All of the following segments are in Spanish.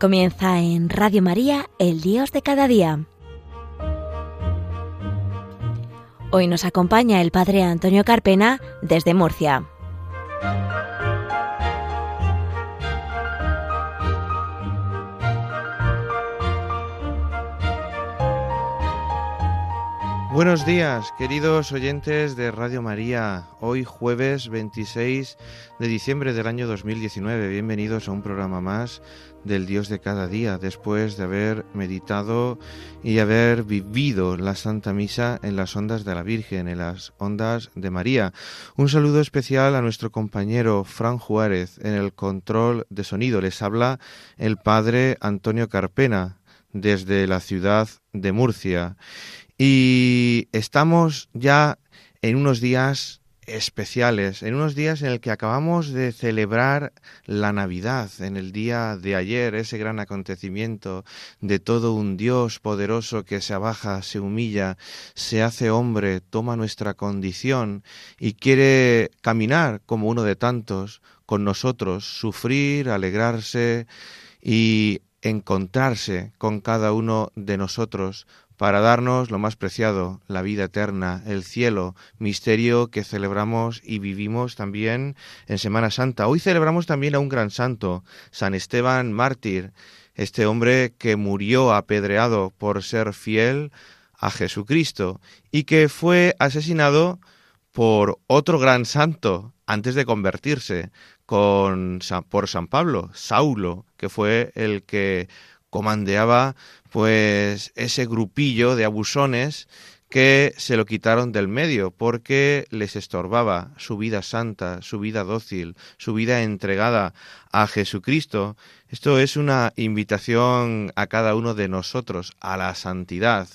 Comienza en Radio María, el Dios de cada día. Hoy nos acompaña el Padre Antonio Carpena desde Murcia. Buenos días, queridos oyentes de Radio María. Hoy jueves 26 de diciembre del año 2019. Bienvenidos a un programa más del Dios de cada día, después de haber meditado y haber vivido la Santa Misa en las ondas de la Virgen, en las ondas de María. Un saludo especial a nuestro compañero Fran Juárez en el control de sonido. Les habla el Padre Antonio Carpena desde la ciudad de Murcia. Y estamos ya en unos días especiales, en unos días en el que acabamos de celebrar la Navidad, en el día de ayer, ese gran acontecimiento de todo un Dios poderoso que se abaja, se humilla, se hace hombre, toma nuestra condición y quiere caminar como uno de tantos con nosotros, sufrir, alegrarse y encontrarse con cada uno de nosotros para darnos lo más preciado, la vida eterna, el cielo, misterio que celebramos y vivimos también en Semana Santa. Hoy celebramos también a un gran santo, San Esteban mártir, este hombre que murió apedreado por ser fiel a Jesucristo y que fue asesinado por otro gran santo antes de convertirse con, por San Pablo, Saulo, que fue el que comandeaba pues ese grupillo de abusones que se lo quitaron del medio porque les estorbaba su vida santa, su vida dócil, su vida entregada a Jesucristo. Esto es una invitación a cada uno de nosotros a la santidad,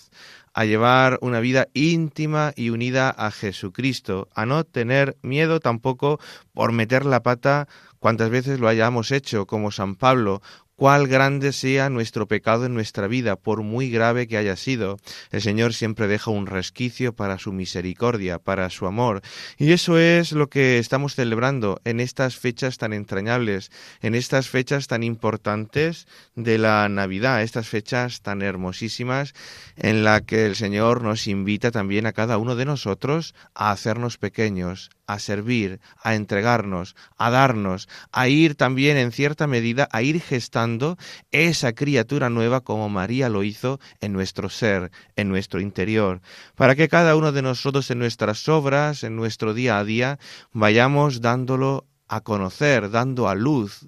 a llevar una vida íntima y unida a Jesucristo, a no tener miedo tampoco por meter la pata cuantas veces lo hayamos hecho, como San Pablo, cuál grande sea nuestro pecado en nuestra vida, por muy grave que haya sido. El Señor siempre deja un resquicio para su misericordia, para su amor. Y eso es lo que estamos celebrando en estas fechas tan entrañables, en estas fechas tan importantes de la Navidad, estas fechas tan hermosísimas en la que el Señor nos invita también a cada uno de nosotros a hacernos pequeños, a servir, a entregarnos, a darnos, a ir también en cierta medida, a ir gestando esa criatura nueva como María lo hizo en nuestro ser, en nuestro interior, para que cada uno de nosotros en nuestras obras, en nuestro día a día, vayamos dándolo a conocer, dando a luz,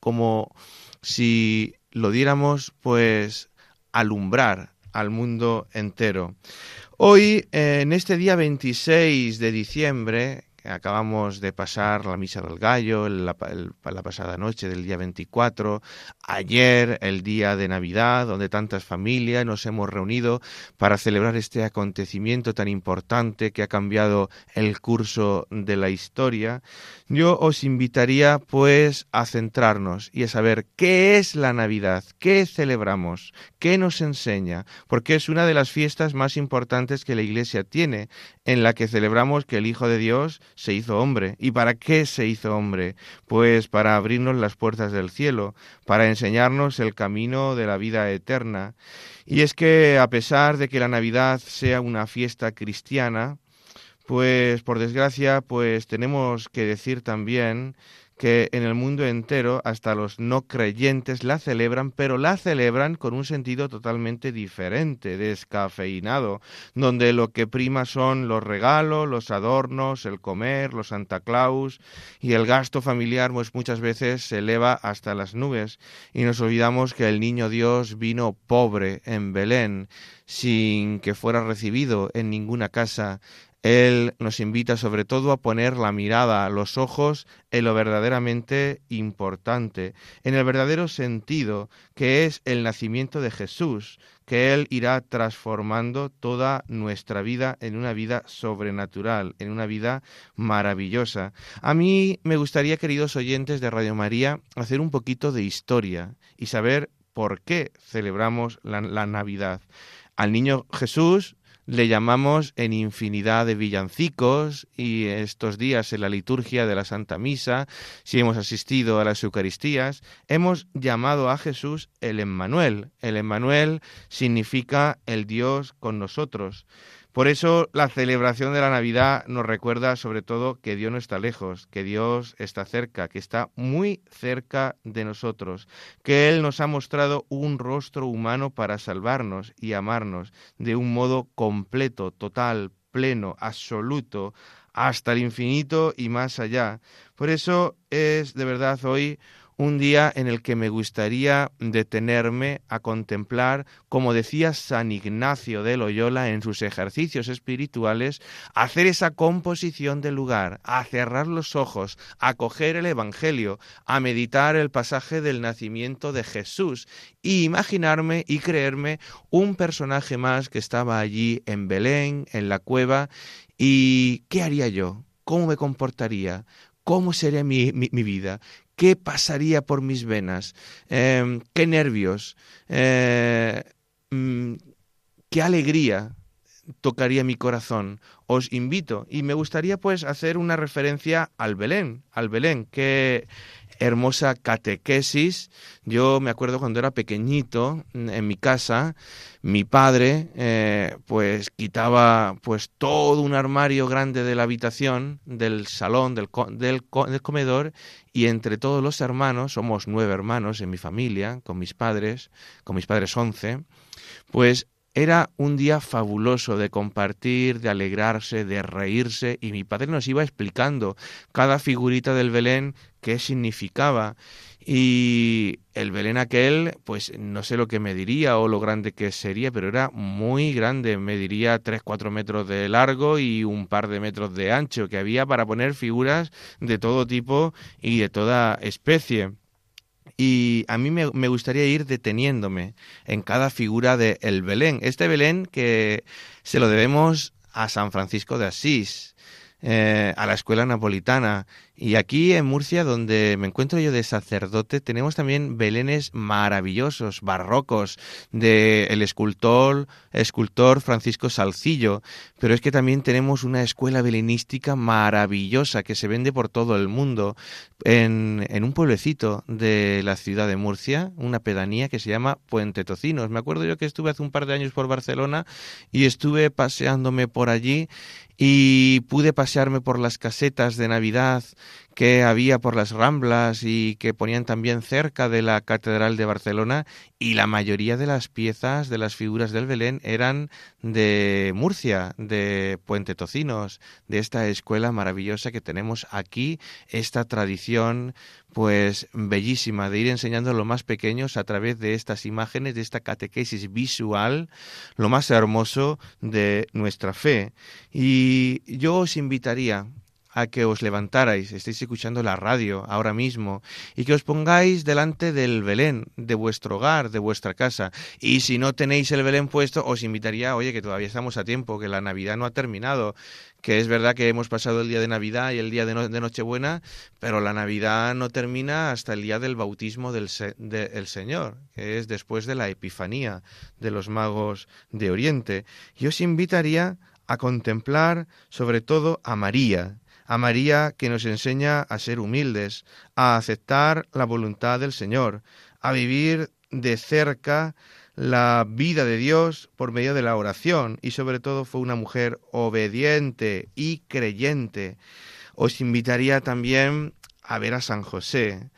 como si lo diéramos pues alumbrar al mundo entero. Hoy, en este día 26 de diciembre, acabamos de pasar la misa del gallo la, pasada noche del día 24, ayer el día de Navidad, donde tantas familias nos hemos reunido para celebrar este acontecimiento tan importante que ha cambiado el curso de la historia, yo os invitaría pues a centrarnos y a saber qué es la Navidad, qué celebramos, qué nos enseña, porque es una de las fiestas más importantes que la Iglesia tiene, en la que celebramos que el Hijo de Dios se hizo hombre. ¿Y para qué se hizo hombre? Pues para abrirnos las puertas del cielo, para enseñarnos el camino de la vida eterna. Y es que a pesar de que la Navidad sea una fiesta cristiana, pues por desgracia, pues tenemos que decir también que en el mundo entero hasta los no creyentes la celebran, pero la celebran con un sentido totalmente diferente, descafeinado, donde lo que prima son los regalos, los adornos, el comer, los Santa Claus y el gasto familiar, pues muchas veces se eleva hasta las nubes y nos olvidamos que el niño Dios vino pobre en Belén, sin que fuera recibido en ninguna casa, él nos invita sobre todo a poner la mirada, los ojos en lo verdaderamente importante, en el verdadero sentido que es el nacimiento de Jesús, que Él irá transformando toda nuestra vida en una vida sobrenatural, en una vida maravillosa. A mí me gustaría, queridos oyentes de Radio María, hacer un poquito de historia y saber por qué celebramos la, la Navidad. Al niño Jesús le llamamos en infinidad de villancicos y estos días en la liturgia de la Santa Misa, si hemos asistido a las Eucaristías, hemos llamado a Jesús el Emmanuel. El Emmanuel significa el Dios con nosotros. Por eso la celebración de la Navidad nos recuerda sobre todo que Dios no está lejos, que Dios está cerca, que está muy cerca de nosotros, que Él nos ha mostrado un rostro humano para salvarnos y amarnos de un modo completo, total, pleno, absoluto, hasta el infinito y más allá. Por eso es de verdad hoy un día en el que me gustaría detenerme a contemplar, como decía San Ignacio de Loyola en sus ejercicios espirituales, hacer esa composición del lugar, a cerrar los ojos, a coger el Evangelio, a meditar el pasaje del nacimiento de Jesús y imaginarme y creerme un personaje más que estaba allí en Belén, en la cueva, y ¿qué haría yo? ¿Cómo me comportaría? ¿Cómo sería mi, mi, vida? Qué pasaría por mis venas, em, qué nervios, eh, mm, qué alegría tocaría mi corazón. Os invito y me gustaría pues hacer una referencia al Belén, al Belén, que hermosa catequesis. Yo me acuerdo cuando era pequeñito mm, en mi casa, mi padre eh, pues quitaba pues todo un armario grande de la habitación, del salón, del, del, del comedor y entre todos los hermanos, somos nueve hermanos en mi familia, con mis padres, con mis padres once, pues era un día fabuloso de compartir, de alegrarse, de reírse, y mi padre nos iba explicando cada figurita del Belén qué significaba. Y el Belén aquel, pues no sé lo que me diría o lo grande que sería, pero era muy grande, me diría 3, 4 metros de largo y un par de metros de ancho, que había para poner figuras de todo tipo y de toda especie. Y a mí me, gustaría ir deteniéndome en cada figura de el Belén. Este Belén que se lo debemos a San Francisco de Asís, eh, a la escuela napolitana, y aquí en Murcia, donde me encuentro yo de sacerdote, tenemos también belenes maravillosos, barrocos, del el escultor, escultor Francisco Salcillo. Pero es que también tenemos una escuela belenística maravillosa que se vende por todo el mundo en, en un pueblecito de la ciudad de Murcia, una pedanía que se llama Puente Tocinos. Me acuerdo yo que estuve hace un par de años por Barcelona y estuve paseándome por allí y pude pasearme por las casetas de Navidad que había por las Ramblas y que ponían también cerca de la Catedral de Barcelona y la mayoría de las piezas de las figuras del Belén eran de Murcia, de Puente Tocinos, de esta escuela maravillosa que tenemos aquí, esta tradición pues bellísima de ir enseñando a los más pequeños a través de estas imágenes, de esta catequesis visual, lo más hermoso de nuestra fe. Y yo os invitaría a que os levantarais, estéis escuchando la radio ahora mismo, y que os pongáis delante del Belén, de vuestro hogar, de vuestra casa. Y si no tenéis el Belén puesto, os invitaría, oye, que todavía estamos a tiempo, que la Navidad no ha terminado, que es verdad que hemos pasado el día de Navidad y el día de, Nochebuena, pero la Navidad no termina hasta el día del bautismo del, del Señor, que es después de la Epifanía de los magos de Oriente. Y os invitaría a contemplar sobre todo a María, a María que nos enseña a ser humildes, a aceptar la voluntad del Señor, a vivir de cerca la vida de Dios por medio de la oración y sobre todo fue una mujer obediente y creyente. Os invitaría también a ver a San José.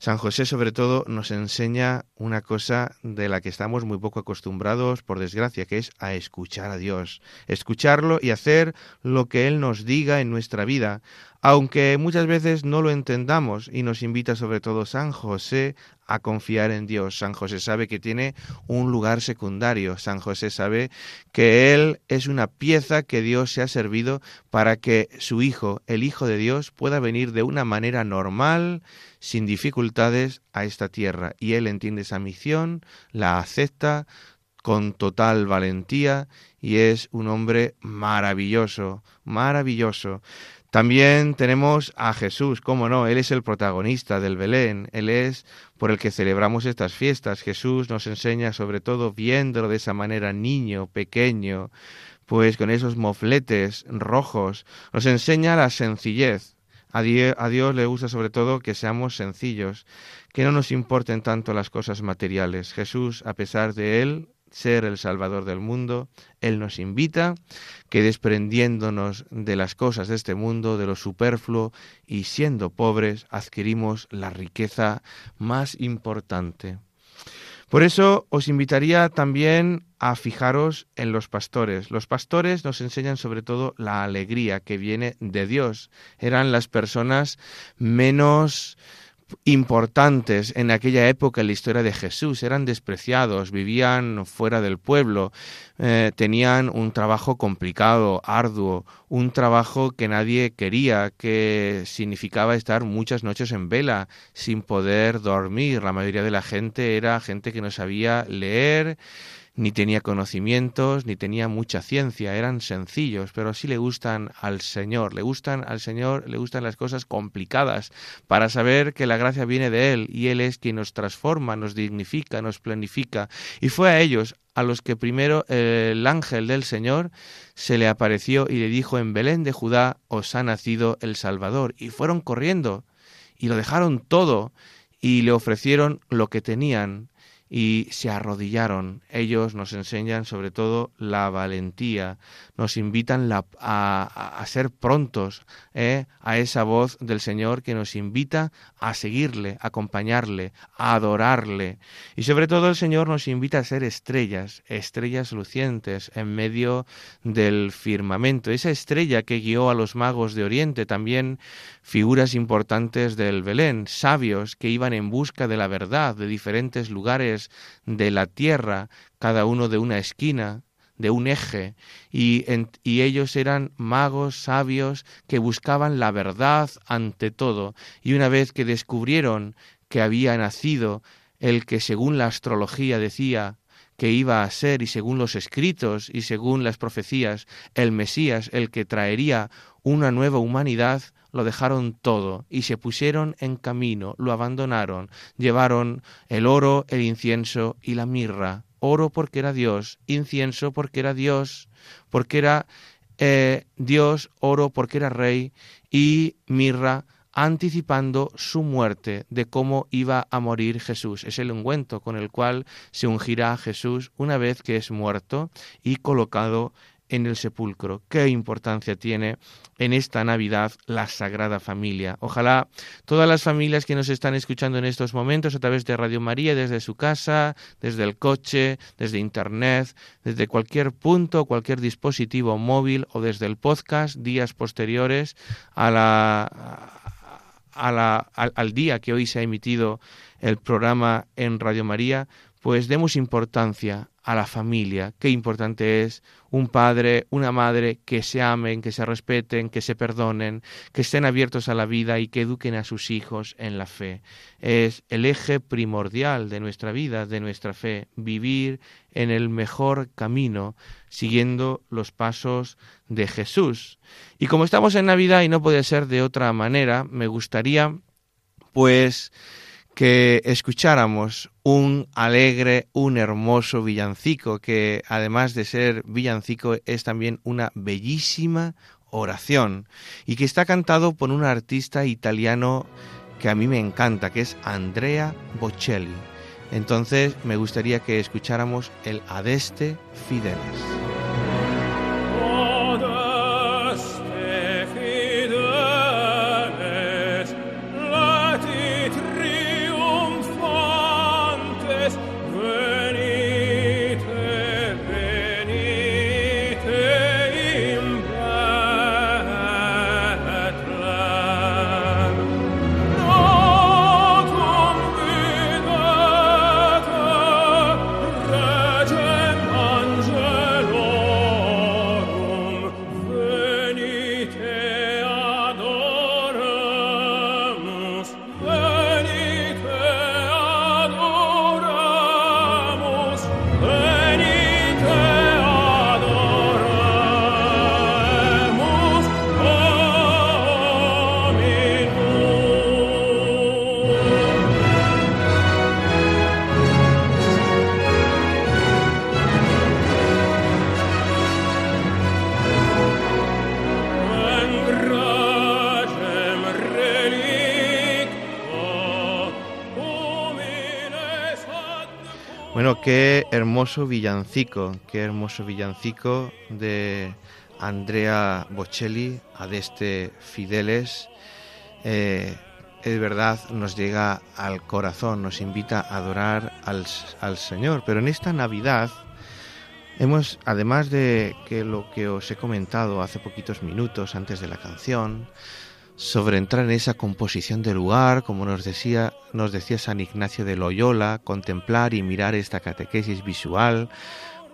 San José sobre todo nos enseña una cosa de la que estamos muy poco acostumbrados, por desgracia, que es a escuchar a Dios, escucharlo y hacer lo que Él nos diga en nuestra vida, aunque muchas veces no lo entendamos y nos invita sobre todo San José a confiar en Dios. San José sabe que tiene un lugar secundario. San José sabe que Él es una pieza que Dios se ha servido para que su Hijo, el Hijo de Dios, pueda venir de una manera normal, sin dificultades, a esta tierra. Y Él entiende esa misión, la acepta, con total valentía y es un hombre maravilloso, maravilloso. También tenemos a Jesús, cómo no, Él es el protagonista del Belén, Él es por el que celebramos estas fiestas. Jesús nos enseña sobre todo viéndolo de esa manera niño, pequeño, pues con esos mofletes rojos, nos enseña la sencillez. A, Dios le gusta sobre todo que seamos sencillos, que no nos importen tanto las cosas materiales. Jesús, a pesar de Él, ser el Salvador del mundo, Él nos invita que desprendiéndonos de las cosas de este mundo, de lo superfluo, y siendo pobres, adquirimos la riqueza más importante. Por eso os invitaría también a fijaros en los pastores. Los pastores nos enseñan sobre todo la alegría que viene de Dios. Eran las personas menos importantes en aquella época en la historia de Jesús, eran despreciados, vivían fuera del pueblo, eh, tenían un trabajo complicado, arduo, un trabajo que nadie quería, que significaba estar muchas noches en vela sin poder dormir. La mayoría de la gente era gente que no sabía leer, ni tenía conocimientos, ni tenía mucha ciencia, eran sencillos, pero sí le gustan al Señor, le gustan al Señor, le gustan las cosas complicadas, para saber que la gracia viene de Él y Él es quien nos transforma, nos dignifica, nos planifica. Y fue a ellos a los que primero el ángel del Señor se le apareció y le dijo, en Belén de Judá os ha nacido el Salvador. Y fueron corriendo y lo dejaron todo y le ofrecieron lo que tenían y se arrodillaron. Ellos nos enseñan sobre todo la valentía, nos invitan a, ser prontos ¿eh? a esa voz del Señor que nos invita a seguirle, a acompañarle, a adorarle. Y sobre todo el Señor nos invita a ser estrellas, estrellas lucientes en medio del firmamento. Esa estrella que guió a los magos de Oriente, también figuras importantes del Belén, sabios que iban en busca de la verdad de diferentes lugares de la tierra, cada uno de una esquina, de un eje, y, ellos eran magos sabios que buscaban la verdad ante todo, y una vez que descubrieron que había nacido el que según la astrología decía que iba a ser, y según los escritos y según las profecías, el Mesías, el que traería una nueva humanidad, lo dejaron todo y se pusieron en camino, lo abandonaron, llevaron el oro, el incienso y la mirra. Oro porque era Dios, incienso porque era Dios, porque era eh, Dios, oro porque era rey y mirra anticipando su muerte, de cómo iba a morir Jesús. Es el ungüento con el cual se ungirá a Jesús una vez que es muerto y colocado en el sepulcro. Qué importancia tiene en esta Navidad la Sagrada Familia. Ojalá todas las familias que nos están escuchando en estos momentos a través de Radio María, desde su casa, desde el coche, desde Internet, desde cualquier punto, cualquier dispositivo móvil o desde el podcast, días posteriores a la, al día que hoy se ha emitido el programa en Radio María, pues demos importancia a la familia. Qué importante es un padre, una madre que se amen, que se respeten, que se perdonen, que estén abiertos a la vida y que eduquen a sus hijos en la fe. Es el eje primordial de nuestra vida, de nuestra fe, vivir en el mejor camino, siguiendo los pasos de Jesús. Y como estamos en Navidad y no puede ser de otra manera, me gustaría pues que escucháramos un alegre, un hermoso villancico, que además de ser villancico es también una bellísima oración y que está cantado por un artista italiano que a mí me encanta, que es Andrea Bocelli. Entonces me gustaría que escucháramos el Adeste Fideles. Bueno, qué hermoso villancico, qué hermoso villancico de Andrea Bocelli, Adeste Fideles. Eh, es verdad, nos llega al corazón, nos invita a adorar al, al Señor. Pero en esta Navidad hemos, además de que lo que os he comentado hace poquitos minutos antes de la canción, sobre entrar en esa composición del lugar, como nos decía, nos decía San Ignacio de Loyola, contemplar y mirar esta catequesis visual,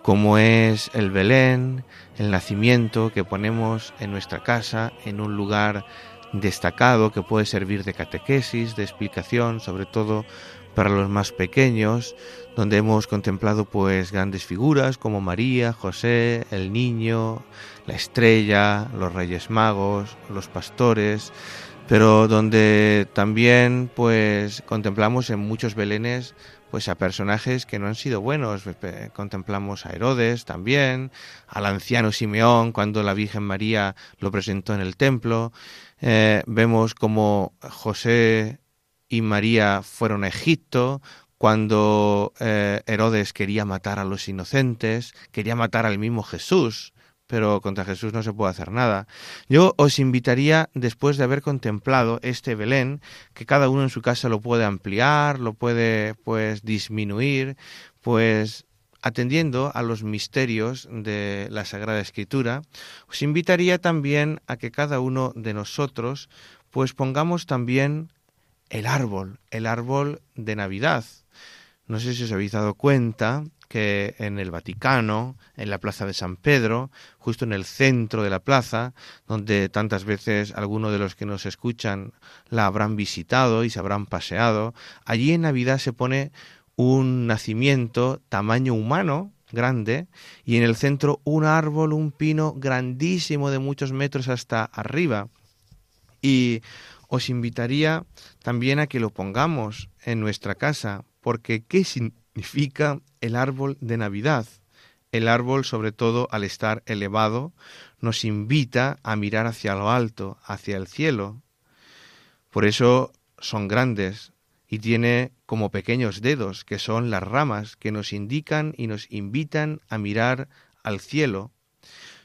como es el Belén, el nacimiento que ponemos en nuestra casa, en un lugar destacado que puede servir de catequesis, de explicación, sobre todo para los más pequeños, donde hemos contemplado pues grandes figuras como María, José, el niño, la estrella, los reyes magos, los pastores, pero donde también pues contemplamos en muchos belenes pues a personajes que no han sido buenos. Contemplamos a Herodes también, al anciano Simeón cuando la Virgen María lo presentó en el templo. Eh, vemos como José y María fueron a Egipto cuando eh, Herodes quería matar a los inocentes, quería matar al mismo Jesús pero contra Jesús no se puede hacer nada. Yo os invitaría, después de haber contemplado este Belén, que cada uno en su casa lo puede ampliar, lo puede pues disminuir, pues atendiendo a los misterios de la Sagrada Escritura, os invitaría también a que cada uno de nosotros pues pongamos también el árbol, el árbol de Navidad. No sé si os habéis dado cuenta que en el Vaticano, en la Plaza de San Pedro, justo en el centro de la plaza, donde tantas veces algunos de los que nos escuchan la habrán visitado y se habrán paseado, allí en Navidad se pone un nacimiento tamaño humano, grande, y en el centro un árbol, un pino grandísimo de muchos metros hasta arriba. Y os invitaría también a que lo pongamos en nuestra casa, porque ¿qué significa el árbol de Navidad. El árbol, sobre todo al estar elevado, nos invita a mirar hacia lo alto, hacia el cielo. Por eso son grandes y tiene como pequeños dedos, que son las ramas, que nos indican y nos invitan a mirar al cielo.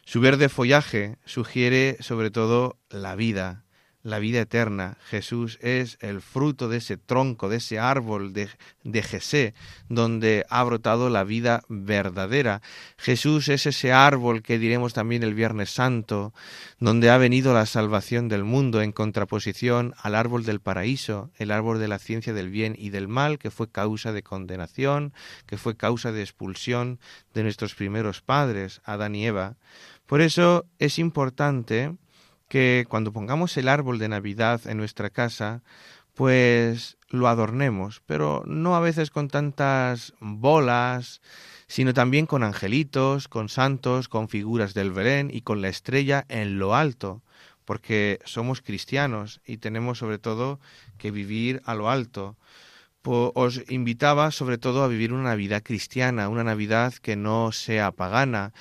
Su verde follaje sugiere sobre todo la vida, la vida eterna. Jesús es el fruto de ese tronco, de ese árbol de, de Jesé, donde ha brotado la vida verdadera. Jesús es ese árbol que diremos también el Viernes Santo, donde ha venido la salvación del mundo en contraposición al árbol del paraíso, el árbol de la ciencia del bien y del mal, que fue causa de condenación, que fue causa de expulsión de nuestros primeros padres, Adán y Eva. Por eso es importante que cuando pongamos el árbol de Navidad en nuestra casa, pues lo adornemos, pero no a veces con tantas bolas, sino también con angelitos, con santos, con figuras del Belén y con la estrella en lo alto, porque somos cristianos y tenemos sobre todo que vivir a lo alto. Os invitaba sobre todo a vivir una Navidad cristiana, una Navidad que no sea pagana,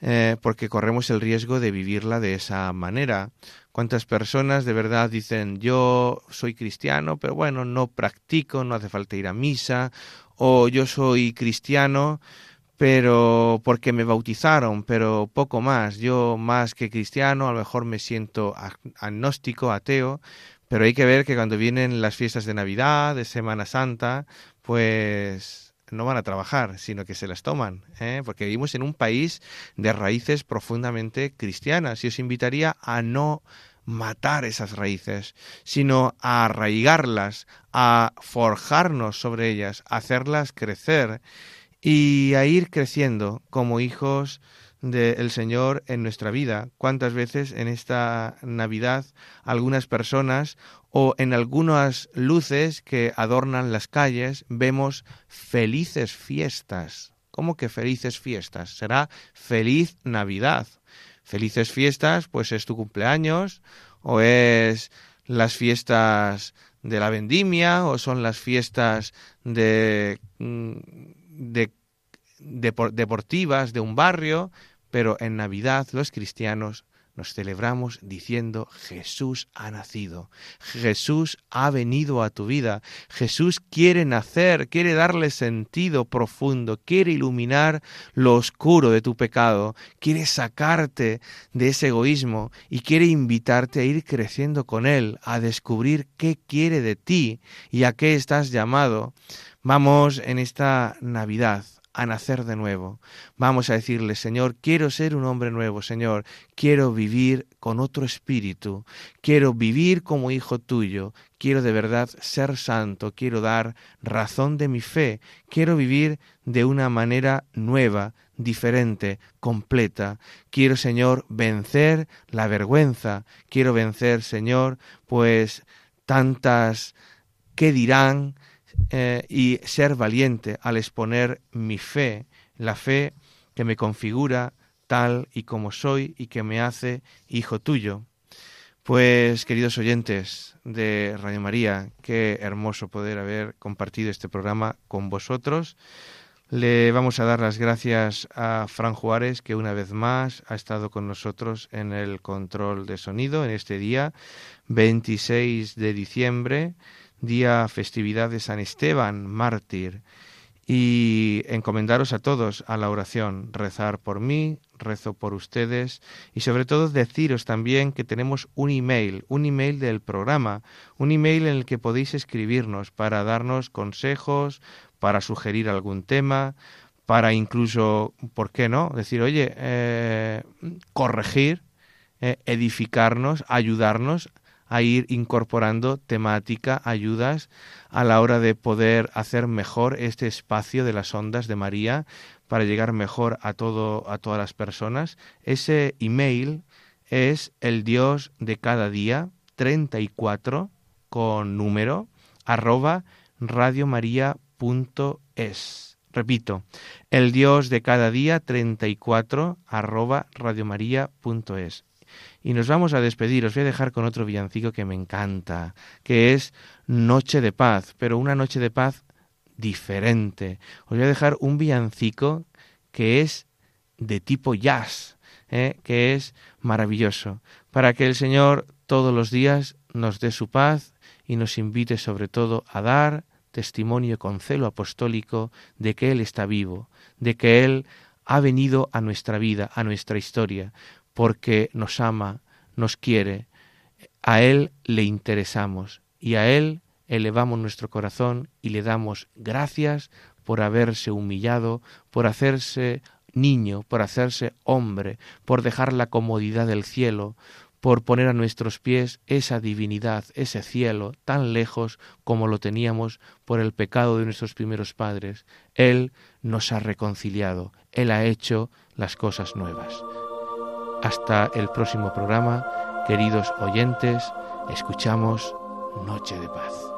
eh, porque corremos el riesgo de vivirla de esa manera. ¿Cuántas personas de verdad dicen yo soy cristiano, pero bueno, no practico, no hace falta ir a misa, o yo soy cristiano, pero porque me bautizaron, pero poco más. Yo más que cristiano, a lo mejor me siento agnóstico, ateo, pero hay que ver que cuando vienen las fiestas de Navidad, de Semana Santa, pues no van a trabajar, sino que se las toman, ¿eh? porque vivimos en un país de raíces profundamente cristianas y os invitaría a no matar esas raíces, sino a arraigarlas, a forjarnos sobre ellas, a hacerlas crecer y a ir creciendo como hijos del Señor en nuestra vida. ¿Cuántas veces en esta Navidad algunas personas o en algunas luces que adornan las calles vemos felices fiestas? ¿Cómo que felices fiestas? Será feliz Navidad. Felices fiestas, pues es tu cumpleaños o es las fiestas de la vendimia o son las fiestas de, mm, de deportivas de un barrio, pero en Navidad los cristianos nos celebramos diciendo Jesús ha nacido, Jesús ha venido a tu vida, Jesús quiere nacer, quiere darle sentido profundo, quiere iluminar lo oscuro de tu pecado, quiere sacarte de ese egoísmo y quiere invitarte a ir creciendo con Él, a descubrir qué quiere de ti y a qué estás llamado. Vamos en esta Navidad a nacer de nuevo. Vamos a decirle, Señor, quiero ser un hombre nuevo, Señor, quiero vivir con otro espíritu, quiero vivir como hijo tuyo, quiero de verdad ser santo, quiero dar razón de mi fe, quiero vivir de una manera nueva, diferente, completa. Quiero, Señor, vencer la vergüenza, quiero vencer, Señor, pues tantas que dirán, eh, y ser valiente al exponer mi fe, la fe que me configura tal y como soy y que me hace hijo tuyo. Pues queridos oyentes de Radio María, qué hermoso poder haber compartido este programa con vosotros. Le vamos a dar las gracias a Fran Juárez, que una vez más ha estado con nosotros en el control de sonido en este día 26 de diciembre día festividad de San Esteban, mártir, y encomendaros a todos a la oración, rezar por mí, rezo por ustedes y sobre todo deciros también que tenemos un email, un email del programa, un email en el que podéis escribirnos para darnos consejos, para sugerir algún tema, para incluso, ¿por qué no? Decir, oye, eh, corregir, eh, edificarnos, ayudarnos a ir incorporando temática, ayudas a la hora de poder hacer mejor este espacio de las ondas de María para llegar mejor a todo a todas las personas. Ese email es el Dios de cada día 34 con número arroba radiomaria.es. Repito, el Dios de cada día 34 arroba radiomaria.es. Y nos vamos a despedir. Os voy a dejar con otro villancico que me encanta, que es Noche de Paz, pero una noche de paz diferente. Os voy a dejar un villancico que es de tipo jazz, ¿eh? que es maravilloso, para que el Señor todos los días nos dé su paz y nos invite sobre todo a dar testimonio con celo apostólico de que Él está vivo, de que Él ha venido a nuestra vida, a nuestra historia, porque nos ama, nos quiere, a Él le interesamos y a Él elevamos nuestro corazón y le damos gracias por haberse humillado, por hacerse niño, por hacerse hombre, por dejar la comodidad del cielo, por poner a nuestros pies esa divinidad, ese cielo, tan lejos como lo teníamos por el pecado de nuestros primeros padres. Él nos ha reconciliado, Él ha hecho las cosas nuevas. Hasta el próximo programa, queridos oyentes, escuchamos Noche de Paz.